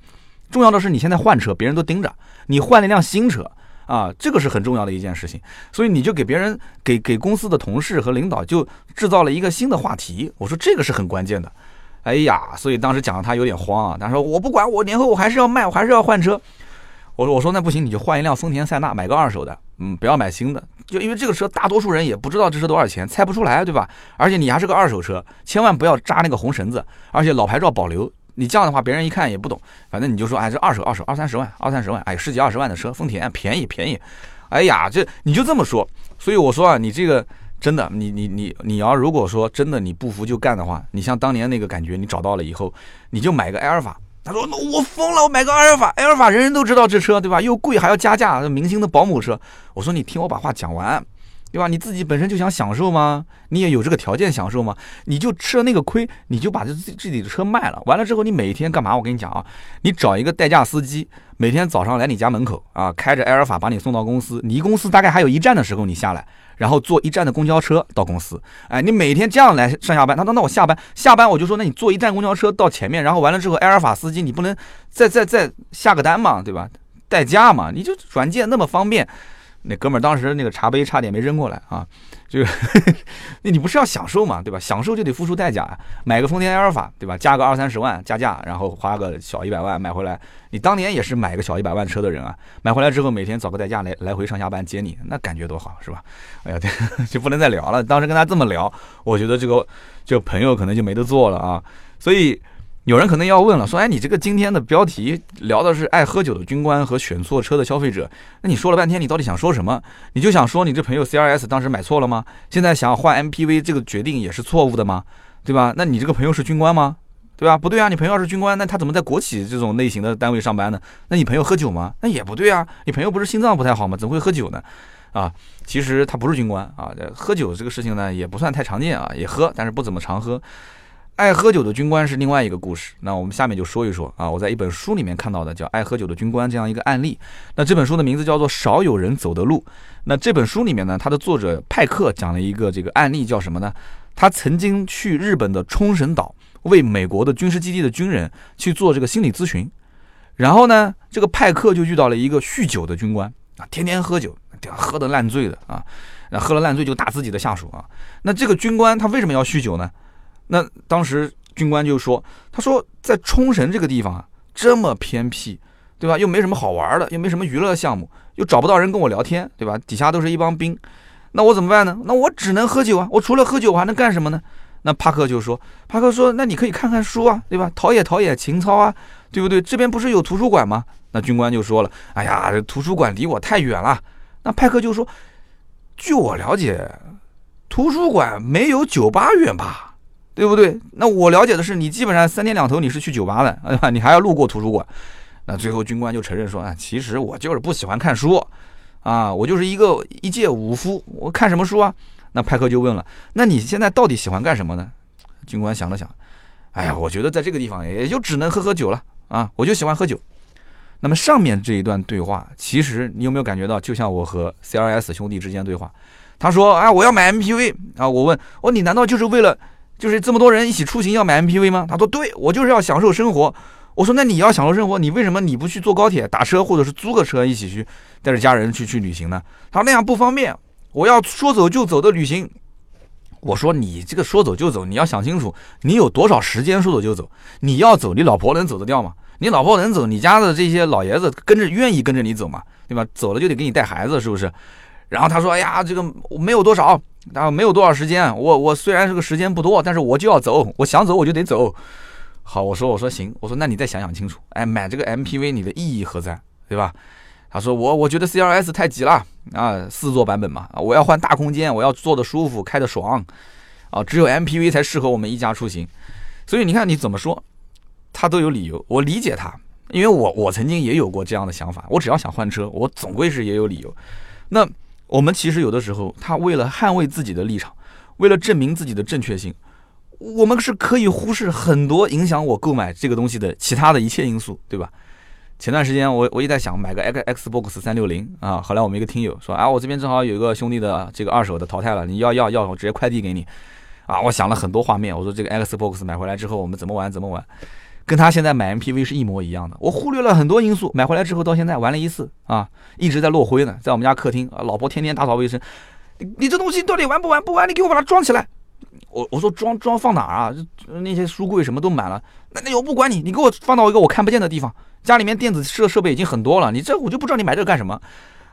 重要的是你现在换车，别人都盯着你换了一辆新车啊，这个是很重要的一件事情。所以你就给别人给给公司的同事和领导就制造了一个新的话题。我说这个是很关键的。哎呀，所以当时讲的他有点慌啊，他说我不管，我年后我还是要卖，我还是要换车。我说我说那不行，你就换一辆丰田塞纳，买个二手的，嗯，不要买新的，就因为这个车大多数人也不知道这车多少钱，猜不出来，对吧？而且你还是个二手车，千万不要扎那个红绳子，而且老牌照保留，你这样的话别人一看也不懂，反正你就说，哎，这二手二手二三十万，二三十万，哎，十几二十万的车，丰田便宜便宜，哎呀，这你就这么说。所以我说啊，你这个真的，你你你你要如果说真的你不服就干的话，你像当年那个感觉，你找到了以后，你就买个埃尔法。他说：“那我疯了，我买个埃尔法，埃尔法人人都知道这车，对吧？又贵还要加价，明星的保姆车。”我说：“你听我把话讲完。”对吧？你自己本身就想享受吗？你也有这个条件享受吗？你就吃了那个亏，你就把这自自己的车卖了。完了之后，你每天干嘛？我跟你讲啊，你找一个代驾司机，每天早上来你家门口啊，开着埃尔法把你送到公司。离公司大概还有一站的时候，你下来，然后坐一站的公交车到公司。哎，你每天这样来上下班。他说：“那我下班，下班我就说，那你坐一站公交车到前面，然后完了之后，埃尔法司机你不能再再再下个单嘛，对吧？代驾嘛，你就软件那么方便。”那哥们儿当时那个茶杯差点没扔过来啊！就，那你不是要享受嘛，对吧？享受就得付出代价啊！买个丰田埃尔法，对吧？加个二三十万加价，然后花个小一百万买回来。你当年也是买个小一百万车的人啊，买回来之后每天找个代驾来来回上下班接你，那感觉多好，是吧？哎呀，就不能再聊了。当时跟他这么聊，我觉得这个这个朋友可能就没得做了啊，所以。有人可能要问了，说：“哎，你这个今天的标题聊的是爱喝酒的军官和选错车的消费者，那你说了半天，你到底想说什么？你就想说你这朋友 C R S 当时买错了吗？现在想要换 M P V 这个决定也是错误的吗？对吧？那你这个朋友是军官吗？对吧？不对啊，你朋友要是军官，那他怎么在国企这种类型的单位上班呢？那你朋友喝酒吗？那也不对啊，你朋友不是心脏不太好吗？怎么会喝酒呢？啊，其实他不是军官啊，喝酒这个事情呢也不算太常见啊，也喝，但是不怎么常喝。”爱喝酒的军官是另外一个故事，那我们下面就说一说啊，我在一本书里面看到的叫《爱喝酒的军官》这样一个案例。那这本书的名字叫做《少有人走的路》。那这本书里面呢，它的作者派克讲了一个这个案例，叫什么呢？他曾经去日本的冲绳岛为美国的军事基地的军人去做这个心理咨询，然后呢，这个派克就遇到了一个酗酒的军官啊，天天喝酒，喝得烂醉的啊，那喝了烂醉就打自己的下属啊。那这个军官他为什么要酗酒呢？那当时军官就说：“他说在冲绳这个地方啊，这么偏僻，对吧？又没什么好玩的，又没什么娱乐项目，又找不到人跟我聊天，对吧？底下都是一帮兵，那我怎么办呢？那我只能喝酒啊！我除了喝酒，我还能干什么呢？”那帕克就说：“帕克说，那你可以看看书啊，对吧？陶冶陶冶情操啊，对不对？这边不是有图书馆吗？”那军官就说了：“哎呀，这图书馆离我太远了。”那派克就说：“据我了解，图书馆没有酒吧远吧？”对不对？那我了解的是，你基本上三天两头你是去酒吧的，对吧？你还要路过图书馆。那最后军官就承认说：“啊，其实我就是不喜欢看书，啊，我就是一个一介武夫，我看什么书啊？”那派克就问了：“那你现在到底喜欢干什么呢？”军官想了想：“哎呀，我觉得在这个地方也就只能喝喝酒了啊，我就喜欢喝酒。”那么上面这一段对话，其实你有没有感觉到，就像我和 C R S 兄弟之间对话？他说：“啊，我要买 M P V 啊！”我问：“哦，你难道就是为了？”就是这么多人一起出行要买 MPV 吗？他说：“对，我就是要享受生活。”我说：“那你要享受生活，你为什么你不去坐高铁、打车，或者是租个车一起去带着家人去去旅行呢？”他说：“那样不方便，我要说走就走的旅行。”我说：“你这个说走就走，你要想清楚，你有多少时间说走就走？你要走，你老婆能走得掉吗？你老婆能走，你家的这些老爷子跟着愿意跟着你走吗？对吧？走了就得给你带孩子，是不是？”然后他说：“哎呀，这个没有多少。”啊，没有多少时间，我我虽然这个时间不多，但是我就要走，我想走我就得走。好，我说我说行，我说那你再想想清楚，哎，买这个 MPV 你的意义何在，对吧？他说我我觉得 CLS 太挤了啊，四座版本嘛，我要换大空间，我要坐的舒服，开的爽啊，只有 MPV 才适合我们一家出行。所以你看你怎么说，他都有理由，我理解他，因为我我曾经也有过这样的想法，我只要想换车，我总归是也有理由。那。我们其实有的时候，他为了捍卫自己的立场，为了证明自己的正确性，我们是可以忽视很多影响我购买这个东西的其他的一切因素，对吧？前段时间我我也在想买个 X Xbox 三六零啊，后来我们一个听友说啊，我这边正好有一个兄弟的这个二手的淘汰了，你要要要，我直接快递给你啊！我想了很多画面，我说这个 Xbox 买回来之后我们怎么玩怎么玩。跟他现在买 MPV 是一模一样的，我忽略了很多因素。买回来之后到现在玩了一次啊，一直在落灰呢，在我们家客厅啊，老婆天天打扫卫生。你你这东西到底玩不玩？不玩，你给我把它装起来。我我说装装放哪儿啊？那些书柜什么都满了。那那我不管你，你给我放到一个我看不见的地方。家里面电子设设备已经很多了，你这我就不知道你买这个干什么。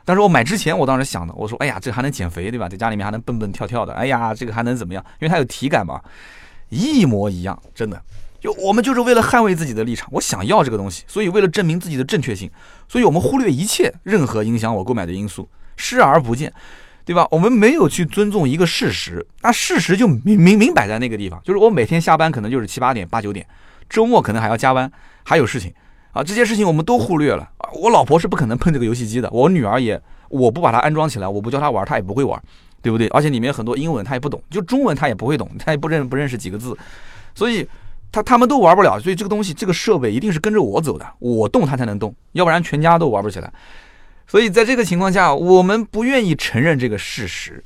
但是我买之前我当时想的，我说哎呀，这还能减肥对吧？在家里面还能蹦蹦跳跳的，哎呀，这个还能怎么样？因为它有体感嘛，一模一样，真的。就我们就是为了捍卫自己的立场，我想要这个东西，所以为了证明自己的正确性，所以我们忽略一切任何影响我购买的因素，视而不见，对吧？我们没有去尊重一个事实，那事实就明明明摆在那个地方，就是我每天下班可能就是七八点、八九点，周末可能还要加班，还有事情啊，这些事情我们都忽略了。我老婆是不可能碰这个游戏机的，我女儿也，我不把它安装起来，我不教她玩，她也不会玩，对不对？而且里面很多英文她也不懂，就中文她也不会懂，她也不认不认识几个字，所以他他们都玩不了，所以这个东西这个设备一定是跟着我走的，我动它才能动，要不然全家都玩不起来。所以在这个情况下，我们不愿意承认这个事实，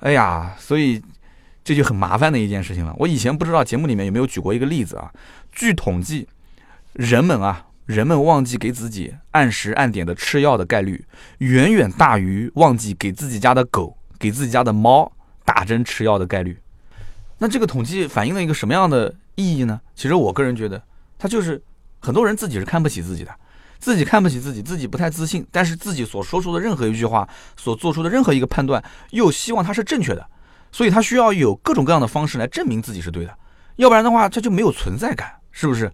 哎呀，所以这就很麻烦的一件事情了。我以前不知道节目里面有没有举过一个例子啊？据统计，人们啊。人们忘记给自己按时按点的吃药的概率，远远大于忘记给自己家的狗、给自己家的猫打针吃药的概率。那这个统计反映了一个什么样的意义呢？其实我个人觉得，它就是很多人自己是看不起自己的，自己看不起自己，自己不太自信，但是自己所说出的任何一句话，所做出的任何一个判断，又希望它是正确的，所以他需要有各种各样的方式来证明自己是对的，要不然的话，这就没有存在感，是不是？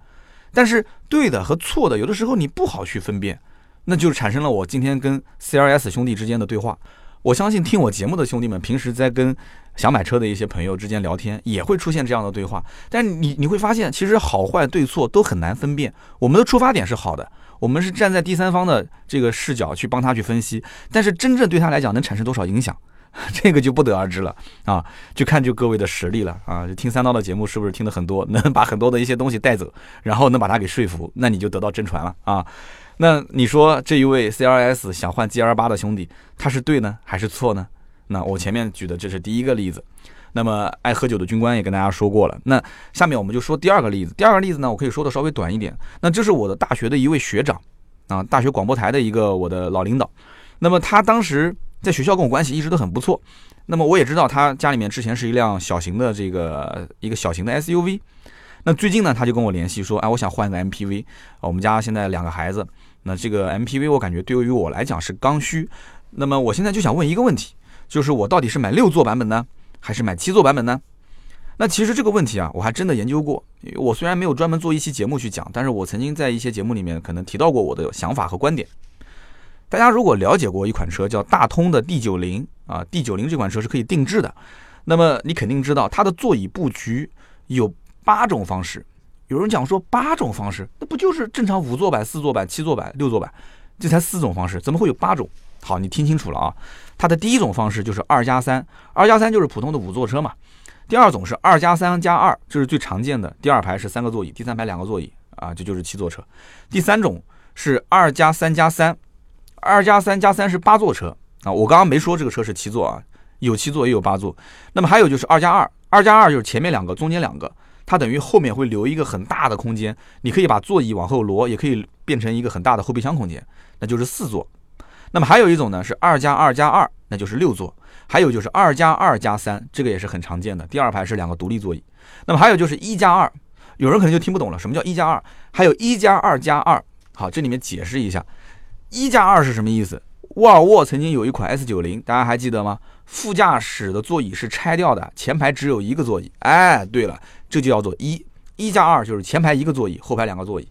但是对的和错的，有的时候你不好去分辨，那就产生了我今天跟 CRS 兄弟之间的对话。我相信听我节目的兄弟们，平时在跟想买车的一些朋友之间聊天，也会出现这样的对话。但你你会发现，其实好坏对错都很难分辨。我们的出发点是好的，我们是站在第三方的这个视角去帮他去分析，但是真正对他来讲能产生多少影响？这个就不得而知了啊，就看就各位的实力了啊。就听三刀的节目是不是听的很多，能把很多的一些东西带走，然后能把它给说服，那你就得到真传了啊。那你说这一位 CRS 想换 GR 八的兄弟，他是对呢还是错呢？那我前面举的这是第一个例子。那么爱喝酒的军官也跟大家说过了。那下面我们就说第二个例子。第二个例子呢，我可以说的稍微短一点。那这是我的大学的一位学长啊，大学广播台的一个我的老领导。那么他当时。在学校跟我关系一直都很不错，那么我也知道他家里面之前是一辆小型的这个一个小型的 SUV，那最近呢他就跟我联系说，哎，我想换个 MPV，我们家现在两个孩子，那这个 MPV 我感觉对于我来讲是刚需，那么我现在就想问一个问题，就是我到底是买六座版本呢，还是买七座版本呢？那其实这个问题啊，我还真的研究过，我虽然没有专门做一期节目去讲，但是我曾经在一些节目里面可能提到过我的想法和观点。大家如果了解过一款车叫大通的 D 九零啊，D 九零这款车是可以定制的，那么你肯定知道它的座椅布局有八种方式。有人讲说八种方式，那不就是正常五座版、四座版、七座版、六座版，这才四种方式，怎么会有八种？好，你听清楚了啊，它的第一种方式就是二加三，二加三就是普通的五座车嘛。第二种是二加三加二，这是最常见的，第二排是三个座椅，第三排两个座椅啊，这就是七座车。第三种是二加三加三。二加三加三是八座车啊，我刚刚没说这个车是七座啊，有七座也有八座。那么还有就是二加二，二加二就是前面两个，中间两个，它等于后面会留一个很大的空间，你可以把座椅往后挪，也可以变成一个很大的后备箱空间，那就是四座。那么还有一种呢是二加二加二，那就是六座。还有就是二加二加三，这个也是很常见的，第二排是两个独立座椅。那么还有就是一加二，有人可能就听不懂了，什么叫一加二？还有一加二加二，好，这里面解释一下。一加二是什么意思？沃尔沃曾经有一款 S 九零，大家还记得吗？副驾驶的座椅是拆掉的，前排只有一个座椅。哎，对了，这就叫做一。一加二就是前排一个座椅，后排两个座椅。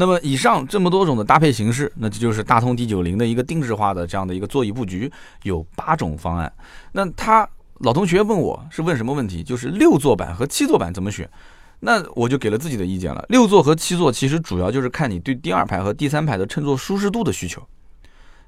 那么以上这么多种的搭配形式，那这就是大通 D 九零的一个定制化的这样的一个座椅布局，有八种方案。那他老同学问我是问什么问题？就是六座版和七座版怎么选？那我就给了自己的意见了。六座和七座其实主要就是看你对第二排和第三排的乘坐舒适度的需求。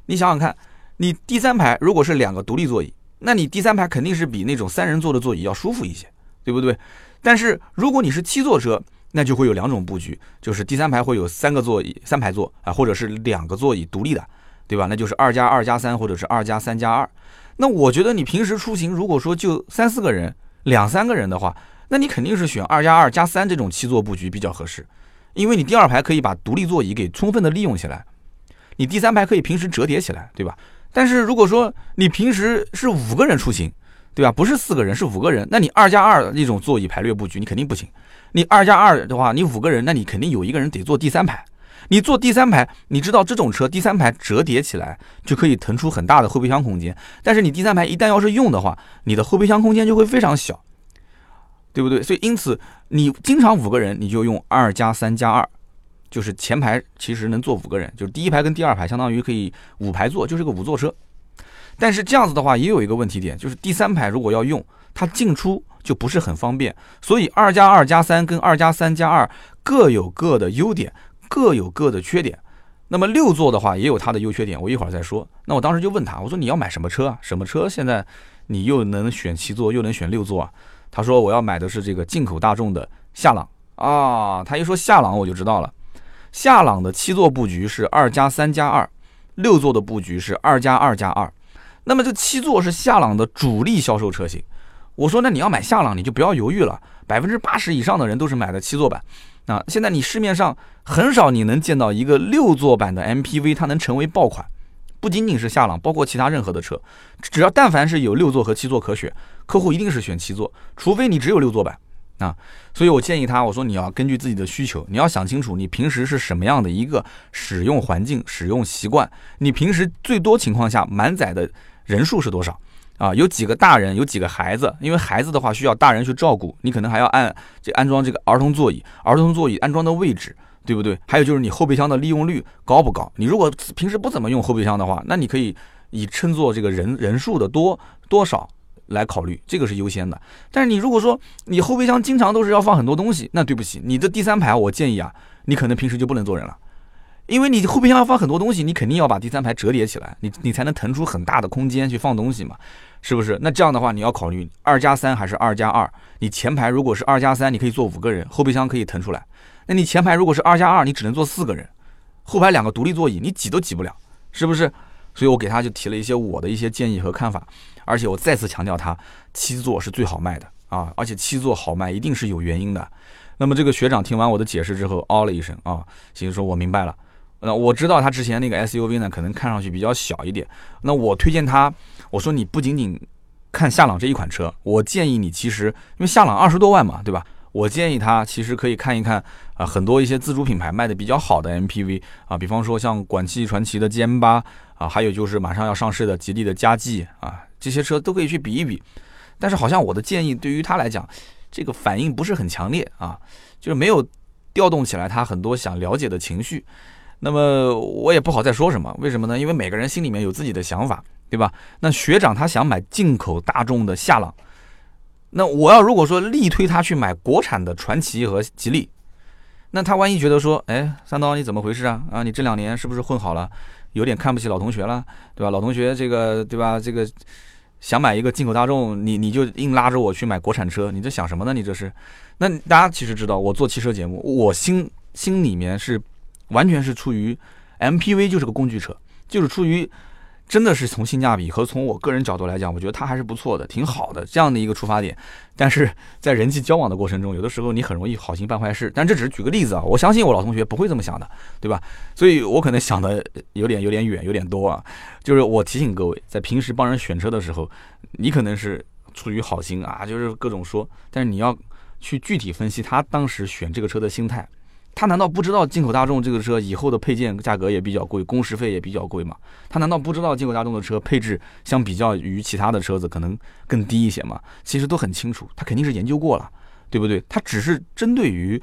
你想想看，你第三排如果是两个独立座椅，那你第三排肯定是比那种三人座的座椅要舒服一些，对不对？但是如果你是七座车，那就会有两种布局，就是第三排会有三个座椅，三排座啊，或者是两个座椅独立的，对吧？那就是二加二加三，或者是二加三加二。那我觉得你平时出行，如果说就三四个人、两三个人的话，那你肯定是选二加二加三这种七座布局比较合适，因为你第二排可以把独立座椅给充分的利用起来，你第三排可以平时折叠起来，对吧？但是如果说你平时是五个人出行，对吧？不是四个人，是五个人，那你二加二那种座椅排列布局你肯定不行。你二加二的话，你五个人，那你肯定有一个人得坐第三排。你坐第三排，你知道这种车第三排折叠起来就可以腾出很大的后备箱空间，但是你第三排一旦要是用的话，你的后备箱空间就会非常小。对不对？所以因此，你经常五个人，你就用二加三加二，就是前排其实能坐五个人，就是第一排跟第二排相当于可以五排坐，就是个五座车。但是这样子的话，也有一个问题点，就是第三排如果要用，它进出就不是很方便。所以二加二加三跟二加三加二各有各的优点，各有各的缺点。那么六座的话也有它的优缺点，我一会儿再说。那我当时就问他，我说你要买什么车啊？什么车现在你又能选七座，又能选六座啊？他说我要买的是这个进口大众的夏朗啊。他一说夏朗，我就知道了，夏朗的七座布局是二加三加二，六座的布局是二加二加二。那么这七座是夏朗的主力销售车型。我说那你要买夏朗，你就不要犹豫了，百分之八十以上的人都是买的七座版。啊，现在你市面上很少你能见到一个六座版的 MPV，它能成为爆款。不仅仅是夏朗，包括其他任何的车，只要但凡是有六座和七座可选，客户一定是选七座，除非你只有六座版啊。所以我建议他，我说你要根据自己的需求，你要想清楚你平时是什么样的一个使用环境、使用习惯，你平时最多情况下满载的人数是多少。啊，有几个大人，有几个孩子，因为孩子的话需要大人去照顾，你可能还要按这安装这个儿童座椅，儿童座椅安装的位置，对不对？还有就是你后备箱的利用率高不高？你如果平时不怎么用后备箱的话，那你可以以称作这个人人数的多多少来考虑，这个是优先的。但是你如果说你后备箱经常都是要放很多东西，那对不起，你的第三排我建议啊，你可能平时就不能坐人了。因为你后备箱要放很多东西，你肯定要把第三排折叠起来，你你才能腾出很大的空间去放东西嘛，是不是？那这样的话，你要考虑二加三还是二加二？你前排如果是二加三，你可以坐五个人，后备箱可以腾出来。那你前排如果是二加二，你只能坐四个人，后排两个独立座椅，你挤都挤不了，是不是？所以我给他就提了一些我的一些建议和看法，而且我再次强调，他七座是最好卖的啊，而且七座好卖一定是有原因的。那么这个学长听完我的解释之后，哦了一声啊，行，说我明白了。那我知道他之前那个 SUV 呢，可能看上去比较小一点。那我推荐他，我说你不仅仅看夏朗这一款车，我建议你其实因为夏朗二十多万嘛，对吧？我建议他其实可以看一看啊，很多一些自主品牌卖的比较好的 MPV 啊，比方说像广汽传祺的 GM 八啊，还有就是马上要上市的吉利的嘉际啊，这些车都可以去比一比。但是好像我的建议对于他来讲，这个反应不是很强烈啊，就是没有调动起来他很多想了解的情绪。那么我也不好再说什么，为什么呢？因为每个人心里面有自己的想法，对吧？那学长他想买进口大众的夏朗，那我要如果说力推他去买国产的传祺和吉利，那他万一觉得说，哎，三刀你怎么回事啊？啊，你这两年是不是混好了，有点看不起老同学了，对吧？老同学这个，对吧？这个想买一个进口大众，你你就硬拉着我去买国产车，你这想什么呢？你这是？那大家其实知道，我做汽车节目，我心心里面是。完全是出于 MPV 就是个工具车，就是出于真的是从性价比和从我个人角度来讲，我觉得它还是不错的，挺好的这样的一个出发点。但是在人际交往的过程中，有的时候你很容易好心办坏事。但这只是举个例子啊，我相信我老同学不会这么想的，对吧？所以我可能想的有点有点远，有点多啊。就是我提醒各位，在平时帮人选车的时候，你可能是出于好心啊，就是各种说，但是你要去具体分析他当时选这个车的心态。他难道不知道进口大众这个车以后的配件价格也比较贵，工时费也比较贵吗？他难道不知道进口大众的车配置相比较于其他的车子可能更低一些吗？其实都很清楚，他肯定是研究过了，对不对？他只是针对于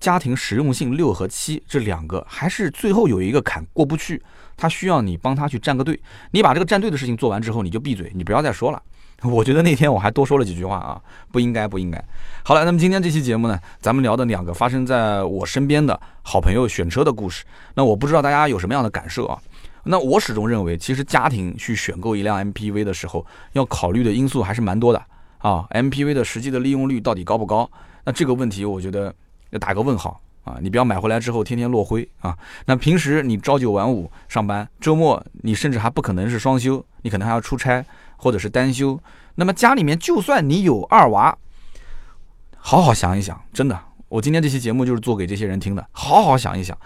家庭实用性六和七这两个，还是最后有一个坎过不去，他需要你帮他去站个队。你把这个站队的事情做完之后，你就闭嘴，你不要再说了。我觉得那天我还多说了几句话啊，不应该，不应该。好了，那么今天这期节目呢，咱们聊的两个发生在我身边的好朋友选车的故事。那我不知道大家有什么样的感受啊？那我始终认为，其实家庭去选购一辆 MPV 的时候，要考虑的因素还是蛮多的啊。MPV 的实际的利用率到底高不高？那这个问题，我觉得要打个问号啊。你不要买回来之后天天落灰啊。那平时你朝九晚五上班，周末你甚至还不可能是双休，你可能还要出差。或者是单休，那么家里面就算你有二娃，好好想一想，真的，我今天这期节目就是做给这些人听的。好好想一想，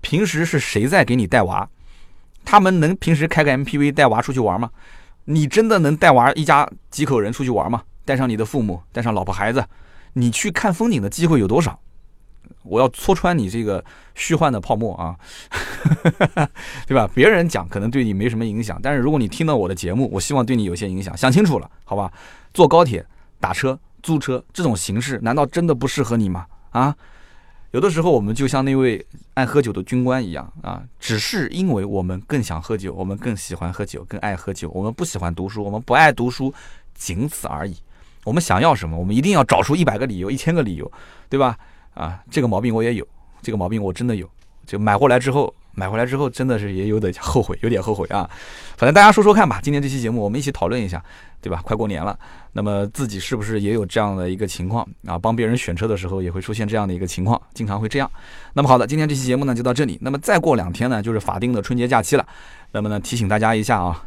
平时是谁在给你带娃？他们能平时开个 MPV 带娃出去玩吗？你真的能带娃一家几口人出去玩吗？带上你的父母，带上老婆孩子，你去看风景的机会有多少？我要戳穿你这个虚幻的泡沫啊，对吧？别人讲可能对你没什么影响，但是如果你听到我的节目，我希望对你有些影响。想清楚了，好吧？坐高铁、打车、租车这种形式，难道真的不适合你吗？啊？有的时候我们就像那位爱喝酒的军官一样啊，只是因为我们更想喝酒，我们更喜欢喝酒，更爱喝酒，我们不喜欢读书，我们不爱读书，仅此而已。我们想要什么，我们一定要找出一百个理由、一千个理由，对吧？啊，这个毛病我也有，这个毛病我真的有。就买回来之后，买回来之后真的是也有点后悔，有点后悔啊。反正大家说说看吧，今天这期节目我们一起讨论一下，对吧？快过年了，那么自己是不是也有这样的一个情况啊？帮别人选车的时候也会出现这样的一个情况，经常会这样。那么好的，今天这期节目呢就到这里。那么再过两天呢就是法定的春节假期了。那么呢提醒大家一下啊，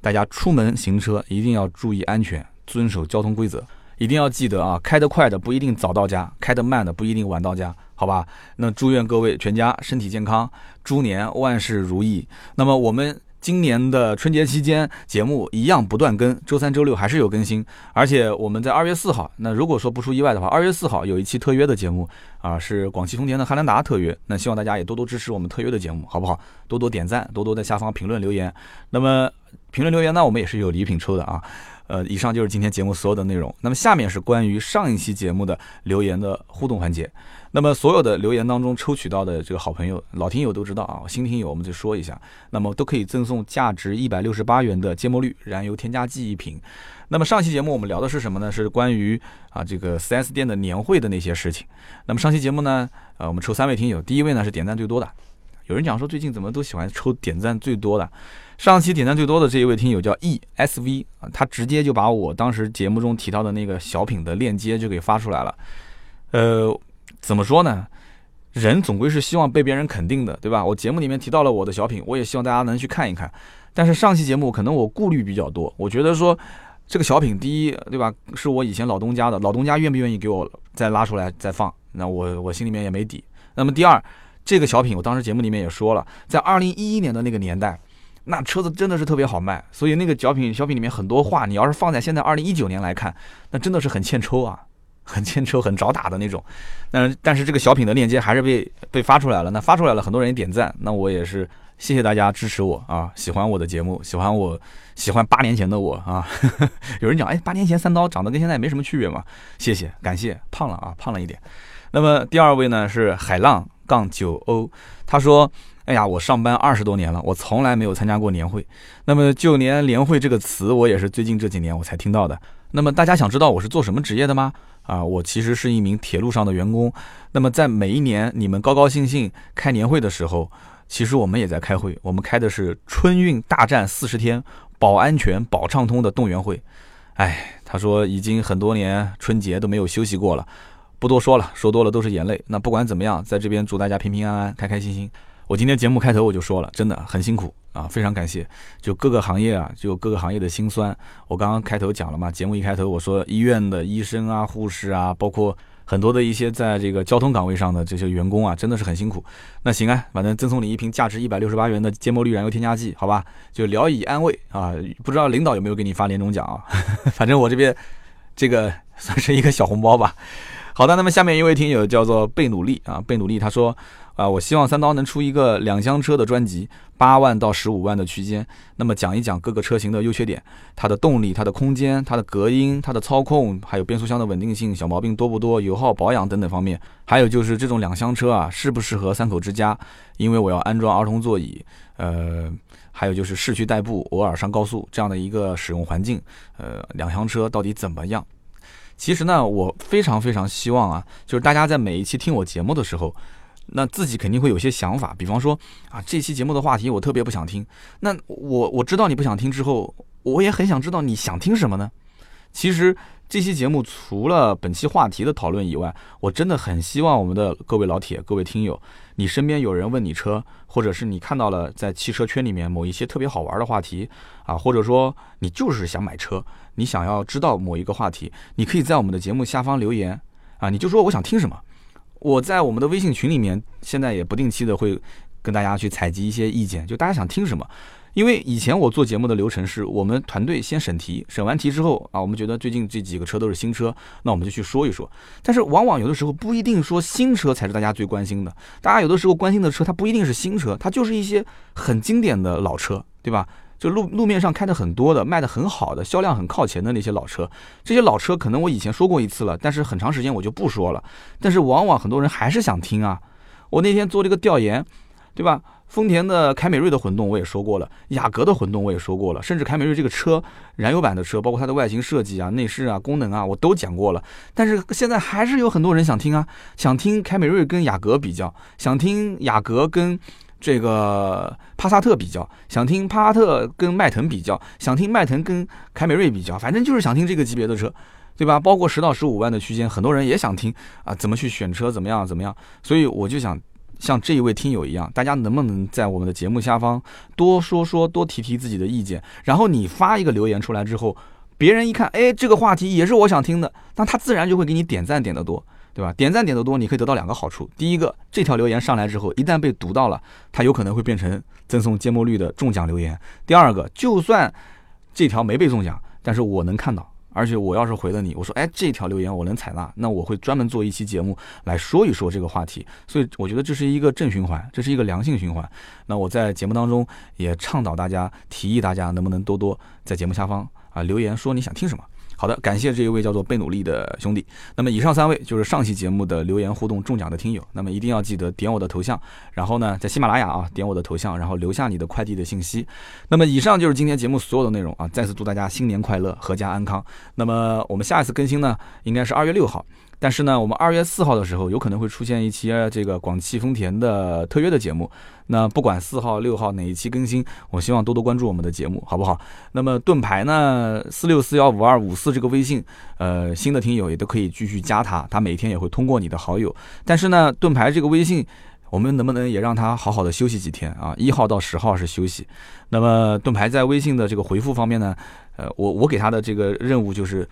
大家出门行车一定要注意安全，遵守交通规则。一定要记得啊，开得快的不一定早到家，开得慢的不一定晚到家，好吧？那祝愿各位全家身体健康，猪年万事如意。那么我们今年的春节期间节目一样不断更，周三、周六还是有更新。而且我们在二月四号，那如果说不出意外的话，二月四号有一期特约的节目啊，是广汽丰田的汉兰达特约。那希望大家也多多支持我们特约的节目，好不好？多多点赞，多多在下方评论留言。那么评论留言呢，我们也是有礼品抽的啊。呃，以上就是今天节目所有的内容。那么下面是关于上一期节目的留言的互动环节。那么所有的留言当中抽取到的这个好朋友、老听友都知道啊，新听友我们就说一下，那么都可以赠送价值一百六十八元的芥末绿燃油添加剂一瓶。那么上期节目我们聊的是什么呢？是关于啊这个 4S 店的年会的那些事情。那么上期节目呢，呃，我们抽三位听友，第一位呢是点赞最多的。有人讲说最近怎么都喜欢抽点赞最多的。上期点赞最多的这一位听友叫 E S V 啊，他直接就把我当时节目中提到的那个小品的链接就给发出来了。呃，怎么说呢？人总归是希望被别人肯定的，对吧？我节目里面提到了我的小品，我也希望大家能去看一看。但是上期节目可能我顾虑比较多，我觉得说这个小品，第一，对吧？是我以前老东家的，老东家愿不愿意给我再拉出来再放？那我我心里面也没底。那么第二，这个小品我当时节目里面也说了，在二零一一年的那个年代。那车子真的是特别好卖，所以那个小品小品里面很多话，你要是放在现在二零一九年来看，那真的是很欠抽啊，很欠抽，很找打的那种。但但是这个小品的链接还是被被发出来了，那发出来了，很多人点赞，那我也是谢谢大家支持我啊，喜欢我的节目，喜欢我，喜欢八年前的我啊。有人讲，哎，八年前三刀长得跟现在没什么区别嘛？谢谢，感谢，胖了啊，胖了一点。那么第二位呢是海浪杠九欧，他说。哎呀，我上班二十多年了，我从来没有参加过年会。那么就连年会这个词，我也是最近这几年我才听到的。那么大家想知道我是做什么职业的吗？啊，我其实是一名铁路上的员工。那么在每一年你们高高兴兴开年会的时候，其实我们也在开会。我们开的是春运大战四十天，保安全、保畅通的动员会。哎，他说已经很多年春节都没有休息过了，不多说了，说多了都是眼泪。那不管怎么样，在这边祝大家平平安安、开开心心。我今天节目开头我就说了，真的很辛苦啊，非常感谢。就各个行业啊，就各个行业的辛酸。我刚刚开头讲了嘛，节目一开头我说医院的医生啊、护士啊，包括很多的一些在这个交通岗位上的这些员工啊，真的是很辛苦。那行啊，反正赠送你一瓶价值一百六十八元的芥末绿燃油添加剂，好吧？就聊以安慰啊。不知道领导有没有给你发年终奖啊？反正我这边这个算是一个小红包吧。好的，那么下面一位听友叫做贝努力啊，贝努力他说。啊，我希望三刀能出一个两厢车的专辑，八万到十五万的区间，那么讲一讲各个车型的优缺点，它的动力、它的空间、它的隔音、它的操控，还有变速箱的稳定性、小毛病多不多、油耗保养等等方面。还有就是这种两厢车啊，适不适合三口之家？因为我要安装儿童座椅，呃，还有就是市区代步，偶尔上高速这样的一个使用环境，呃，两厢车到底怎么样？其实呢，我非常非常希望啊，就是大家在每一期听我节目的时候。那自己肯定会有些想法，比方说啊，这期节目的话题我特别不想听。那我我知道你不想听之后，我也很想知道你想听什么呢？其实这期节目除了本期话题的讨论以外，我真的很希望我们的各位老铁、各位听友，你身边有人问你车，或者是你看到了在汽车圈里面某一些特别好玩的话题啊，或者说你就是想买车，你想要知道某一个话题，你可以在我们的节目下方留言啊，你就说我想听什么。我在我们的微信群里面，现在也不定期的会跟大家去采集一些意见，就大家想听什么。因为以前我做节目的流程是，我们团队先审题，审完题之后啊，我们觉得最近这几个车都是新车，那我们就去说一说。但是往往有的时候不一定说新车才是大家最关心的，大家有的时候关心的车它不一定是新车，它就是一些很经典的老车，对吧？就路路面上开的很多的、卖的很好的、销量很靠前的那些老车，这些老车可能我以前说过一次了，但是很长时间我就不说了。但是往往很多人还是想听啊。我那天做这个调研，对吧？丰田的凯美瑞的混动我也说过了，雅阁的混动我也说过了，甚至凯美瑞这个车燃油版的车，包括它的外形设计啊、内饰啊、功能啊，我都讲过了。但是现在还是有很多人想听啊，想听凯美瑞跟雅阁比较，想听雅阁跟这个帕萨特比较，想听帕萨特跟迈腾比较，想听迈腾跟凯美瑞比较，反正就是想听这个级别的车，对吧？包括十到十五万的区间，很多人也想听啊，怎么去选车，怎么样怎么样？所以我就想。像这一位听友一样，大家能不能在我们的节目下方多说说、多提提自己的意见？然后你发一个留言出来之后，别人一看，哎，这个话题也是我想听的，那他自然就会给你点赞点得多，对吧？点赞点得多，你可以得到两个好处：第一个，这条留言上来之后，一旦被读到了，它有可能会变成赠送芥末绿的中奖留言；第二个，就算这条没被中奖，但是我能看到。而且我要是回了你，我说，哎，这条留言我能采纳，那我会专门做一期节目来说一说这个话题。所以我觉得这是一个正循环，这是一个良性循环。那我在节目当中也倡导大家，提议大家能不能多多在节目下方啊留言说你想听什么。好的，感谢这一位叫做贝努利的兄弟。那么以上三位就是上期节目的留言互动中奖的听友。那么一定要记得点我的头像，然后呢，在喜马拉雅啊点我的头像，然后留下你的快递的信息。那么以上就是今天节目所有的内容啊！再次祝大家新年快乐，阖家安康。那么我们下一次更新呢，应该是二月六号。但是呢，我们二月四号的时候有可能会出现一期这个广汽丰田的特约的节目。那不管四号、六号哪一期更新，我希望多多关注我们的节目，好不好？那么盾牌呢，四六四幺五二五四这个微信，呃，新的听友也都可以继续加他，他每天也会通过你的好友。但是呢，盾牌这个微信，我们能不能也让他好好的休息几天啊？一号到十号是休息。那么盾牌在微信的这个回复方面呢，呃，我我给他的这个任务就是。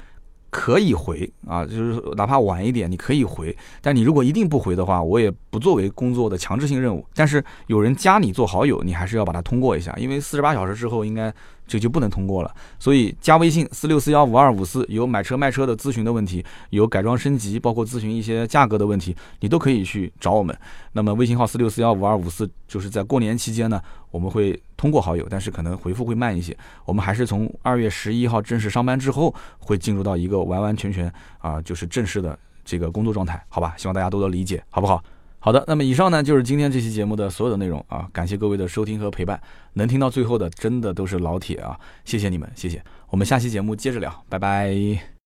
可以回啊，就是哪怕晚一点，你可以回。但你如果一定不回的话，我也不作为工作的强制性任务。但是有人加你做好友，你还是要把它通过一下，因为四十八小时之后应该。这就不能通过了，所以加微信四六四幺五二五四，有买车卖车的咨询的问题，有改装升级，包括咨询一些价格的问题，你都可以去找我们。那么微信号四六四幺五二五四，就是在过年期间呢，我们会通过好友，但是可能回复会慢一些。我们还是从二月十一号正式上班之后，会进入到一个完完全全啊，就是正式的这个工作状态，好吧？希望大家多多理解，好不好？好的，那么以上呢就是今天这期节目的所有的内容啊，感谢各位的收听和陪伴，能听到最后的真的都是老铁啊，谢谢你们，谢谢，我们下期节目接着聊，拜拜。